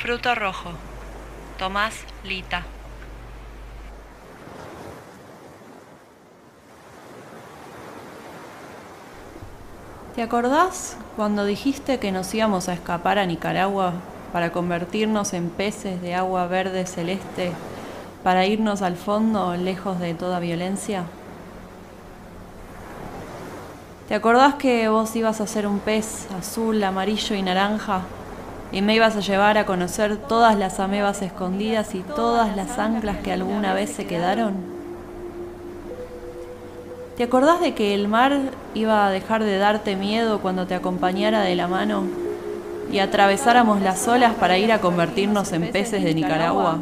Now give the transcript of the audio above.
Fruto rojo. Tomás Lita. ¿Te acordás cuando dijiste que nos íbamos a escapar a Nicaragua para convertirnos en peces de agua verde celeste, para irnos al fondo lejos de toda violencia? ¿Te acordás que vos ibas a ser un pez azul, amarillo y naranja? Y me ibas a llevar a conocer todas las amebas escondidas y todas las anclas que alguna vez se quedaron? ¿Te acordás de que el mar iba a dejar de darte miedo cuando te acompañara de la mano y atravesáramos las olas para ir a convertirnos en peces de Nicaragua?